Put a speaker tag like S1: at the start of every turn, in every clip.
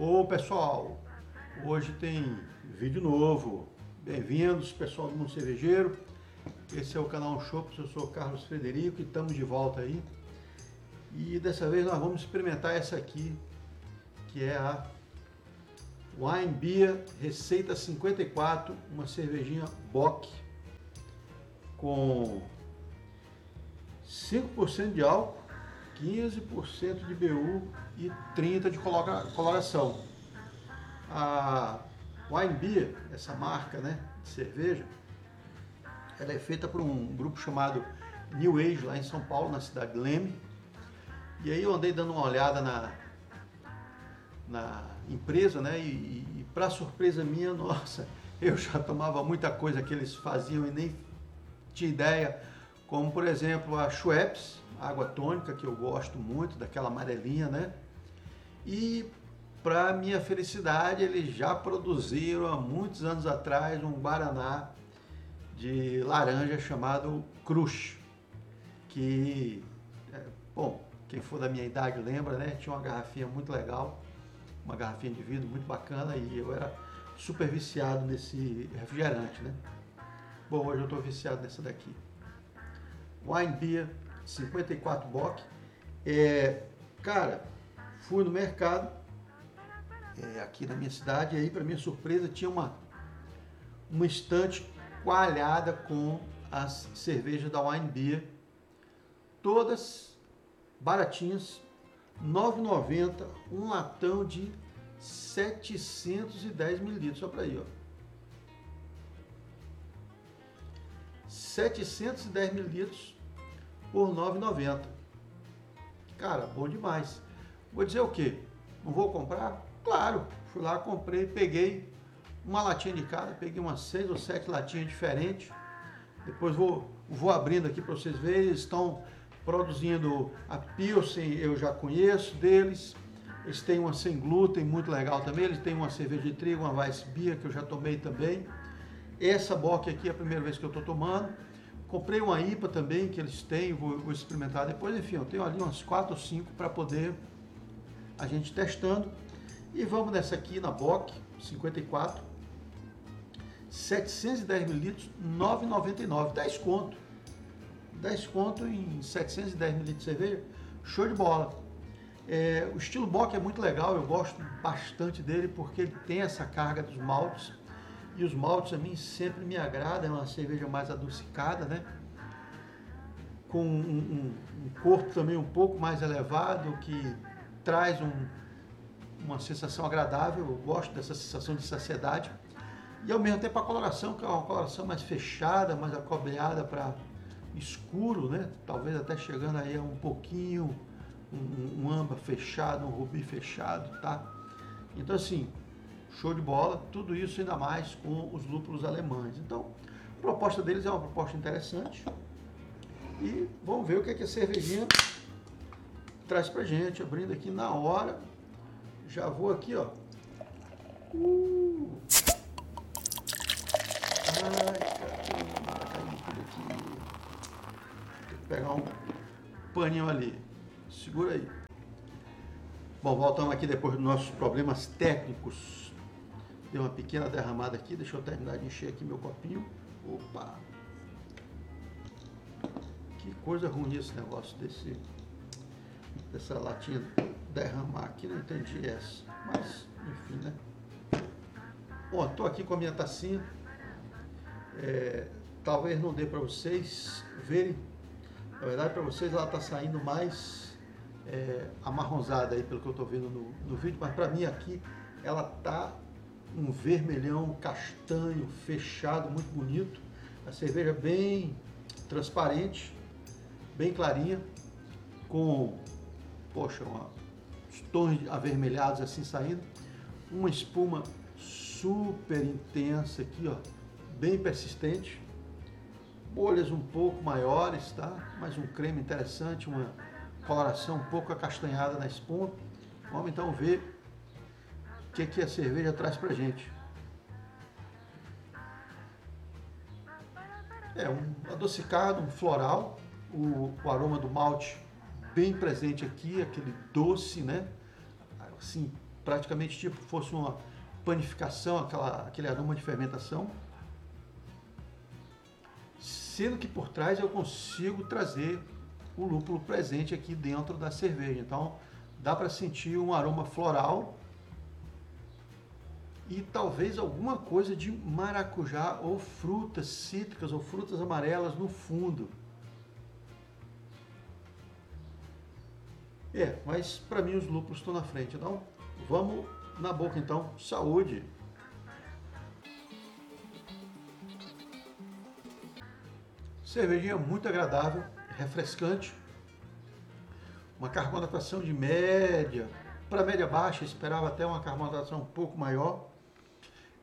S1: Ô pessoal, hoje tem vídeo novo. Bem-vindos, pessoal do Mundo Cervejeiro. Esse é o canal Shops, eu sou Carlos Frederico e estamos de volta aí. E dessa vez nós vamos experimentar essa aqui, que é a Wine Beer Receita 54, uma cervejinha Bock com 5% de álcool, 15% de BU e 30% de coloração. A Wine Beer, essa marca né, de cerveja, ela é feita por um grupo chamado New Age, lá em São Paulo, na cidade de Leme. E aí eu andei dando uma olhada na, na empresa, né? E, e para surpresa minha, nossa, eu já tomava muita coisa que eles faziam e nem tinha ideia, como por exemplo a Schweppes, água tônica, que eu gosto muito, daquela amarelinha, né? E para minha felicidade, eles já produziram há muitos anos atrás um guaraná de laranja chamado Crush, que, é, bom, quem for da minha idade lembra, né? Tinha uma garrafinha muito legal, uma garrafinha de vidro muito bacana e eu era super viciado nesse refrigerante, né? Bom, hoje eu estou viciado nessa daqui. Wine Beer 54 Bock. É, cara, fui no mercado é, aqui na minha cidade e aí, para minha surpresa, tinha uma, uma estante coalhada com as cervejas da Wine Beer, todas baratinhas, 9,90, um latão de 710 mililitros, só para aí, ó. 710 mililitros por 9,90. Cara, bom demais. Vou dizer o quê? Não vou comprar? Claro, fui lá, comprei, peguei uma latinha de cada, peguei umas seis ou sete latinhas diferentes. Depois vou, vou abrindo aqui para vocês verem. Eles estão produzindo a Pilsen, eu já conheço deles. Eles têm uma sem glúten, muito legal também. Eles têm uma cerveja de trigo, uma Weissbier, que eu já tomei também. Essa Bock aqui é a primeira vez que eu estou tomando. Comprei uma IPA também, que eles têm, vou, vou experimentar depois. Enfim, eu tenho ali umas 4 ou 5 para poder a gente testando. E vamos nessa aqui na Bock 54. 710 mililitros, 9,99. 10 conto. 10 conto em 710 mililitros de cerveja. Show de bola. É, o estilo Bock é muito legal, eu gosto bastante dele porque ele tem essa carga dos maltes e os maltes a mim sempre me agradam, é uma cerveja mais adocicada, né? Com um, um, um corpo também um pouco mais elevado, que traz um, uma sensação agradável, eu gosto dessa sensação de saciedade. E ao mesmo tempo a coloração, que é uma coloração mais fechada, mais acobreada para escuro, né? Talvez até chegando aí a um pouquinho, um, um âmbar fechado, um rubi fechado, tá? Então assim, Show de bola, tudo isso ainda mais com os lúpulos alemães. Então, a proposta deles é uma proposta interessante. E vamos ver o que, é que a cervejinha traz pra gente. Abrindo aqui na hora. Já vou aqui, ó. Uh. Ai, caramba, aqui. Pegar um paninho ali. Segura aí. Bom, voltamos aqui depois dos nossos problemas técnicos Deu uma pequena derramada aqui, deixa eu terminar de encher aqui meu copinho. Opa! Que coisa ruim esse negócio desse dessa latinha derramar aqui, não entendi essa. Mas, enfim, né? Bom, estou aqui com a minha tacinha. É, talvez não dê para vocês verem. Na verdade, para vocês ela está saindo mais é, amarronzada aí, pelo que eu estou vendo no, no vídeo. Mas para mim aqui, ela está um vermelhão castanho fechado, muito bonito. A cerveja bem transparente, bem clarinha, com, poxa, uma, tons avermelhados assim saindo. Uma espuma super intensa aqui, ó, bem persistente. Bolhas um pouco maiores, tá? Mas um creme interessante, uma coloração um pouco acastanhada na espuma. Vamos então ver que, que a cerveja traz pra gente. É um adocicado, um floral, o, o aroma do malte bem presente aqui, aquele doce, né? Assim, praticamente tipo fosse uma panificação, aquela, aquele aroma de fermentação. Sendo que por trás eu consigo trazer o lúpulo presente aqui dentro da cerveja. Então dá para sentir um aroma floral e talvez alguma coisa de maracujá ou frutas cítricas ou frutas amarelas no fundo. É, mas para mim os lúpulos estão na frente. Então vamos na boca então. Saúde! Cervejinha muito agradável, refrescante. Uma carbonatação de média, para média baixa, esperava até uma carbonatação um pouco maior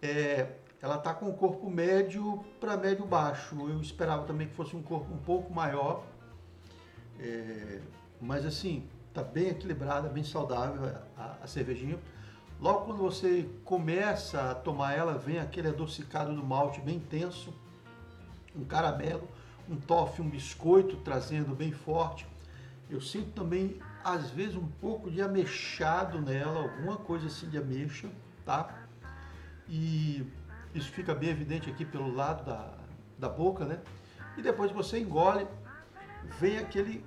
S1: é, ela está com um corpo médio para médio baixo. Eu esperava também que fosse um corpo um pouco maior, é, mas assim está bem equilibrada, bem saudável a, a, cervejinha. Logo quando você começa a tomar ela, vem aquele adocicado do malte bem intenso, um caramelo, um toffee, um biscoito trazendo bem forte. Eu sinto também às vezes um pouco de ameixado nela, alguma coisa assim de ameixa, tá? E isso fica bem evidente aqui pelo lado da, da boca, né? E depois você engole, vem aquele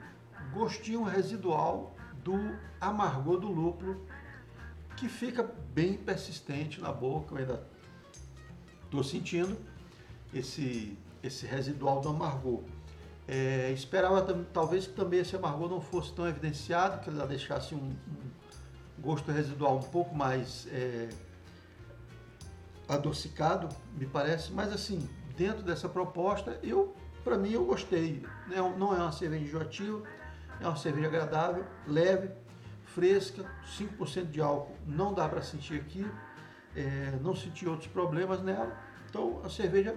S1: gostinho residual do amargor do lúpulo que fica bem persistente na boca. Eu ainda estou sentindo esse, esse residual do amargor. É, esperava talvez que também esse amargor não fosse tão evidenciado, que ela deixasse um, um gosto residual um pouco mais é, adocicado, me parece, mas assim, dentro dessa proposta, eu, para mim, eu gostei. Não é uma cerveja enjoativa, é uma cerveja agradável, leve, fresca, 5% de álcool não dá para sentir aqui, é, não senti outros problemas nela. Então, a cerveja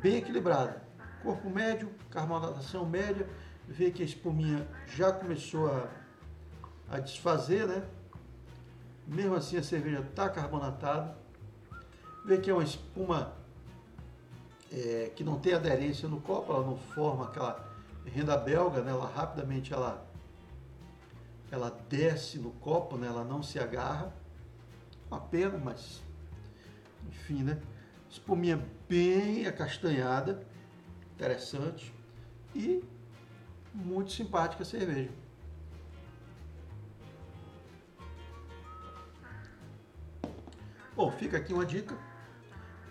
S1: bem equilibrada. Corpo médio, carbonatação média, vê que a espuminha já começou a, a desfazer, né? Mesmo assim a cerveja está carbonatada, Vê que é uma espuma é, que não tem aderência no copo, ela não forma aquela renda belga, né? ela rapidamente ela, ela desce no copo, né? ela não se agarra. Uma pena, mas enfim, né? Espuminha bem acastanhada, interessante e muito simpática a cerveja. Bom, fica aqui uma dica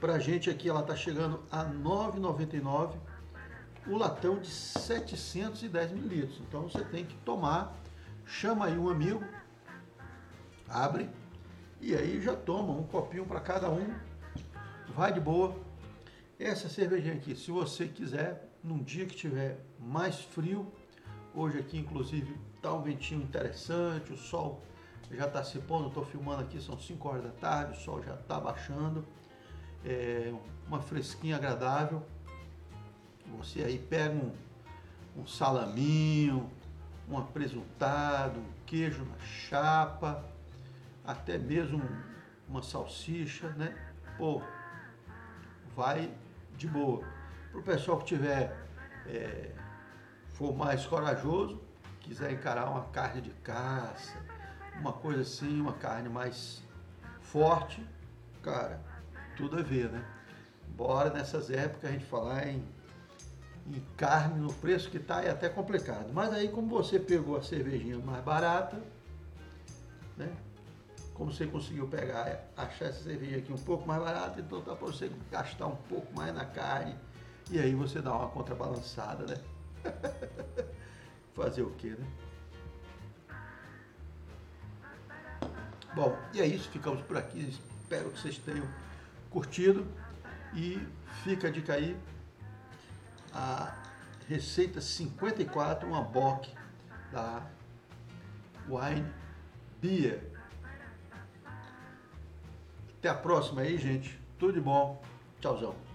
S1: para a gente aqui ela está chegando a R$ 9,99 o latão de 710 mililitros. Então você tem que tomar, chama aí um amigo, abre e aí já toma um copinho para cada um, vai de boa. Essa cervejinha aqui, se você quiser, num dia que tiver mais frio, hoje aqui inclusive tá um ventinho interessante, o sol já está se pondo, estou filmando aqui, são 5 horas da tarde, o sol já está baixando é, uma fresquinha agradável. Você aí pega um, um salaminho, um apresentado, um queijo na chapa, até mesmo uma salsicha, né? Pô, vai de boa. Para o pessoal que tiver, é, for mais corajoso, quiser encarar uma carne de caça, uma coisa assim, uma carne mais forte, cara, tudo a ver, né? Bora nessas épocas a gente falar em, em carne no preço que está é até complicado. Mas aí como você pegou a cervejinha mais barata, né? Como você conseguiu pegar, achar essa cerveja aqui um pouco mais barata, então dá para você gastar um pouco mais na carne e aí você dá uma contrabalançada, né? Fazer o que, né? Bom, e é isso, ficamos por aqui. Espero que vocês tenham curtido e fica a dica aí, a receita 54, uma bock da Wine Beer. Até a próxima aí, gente. Tudo de bom. Tchauzão.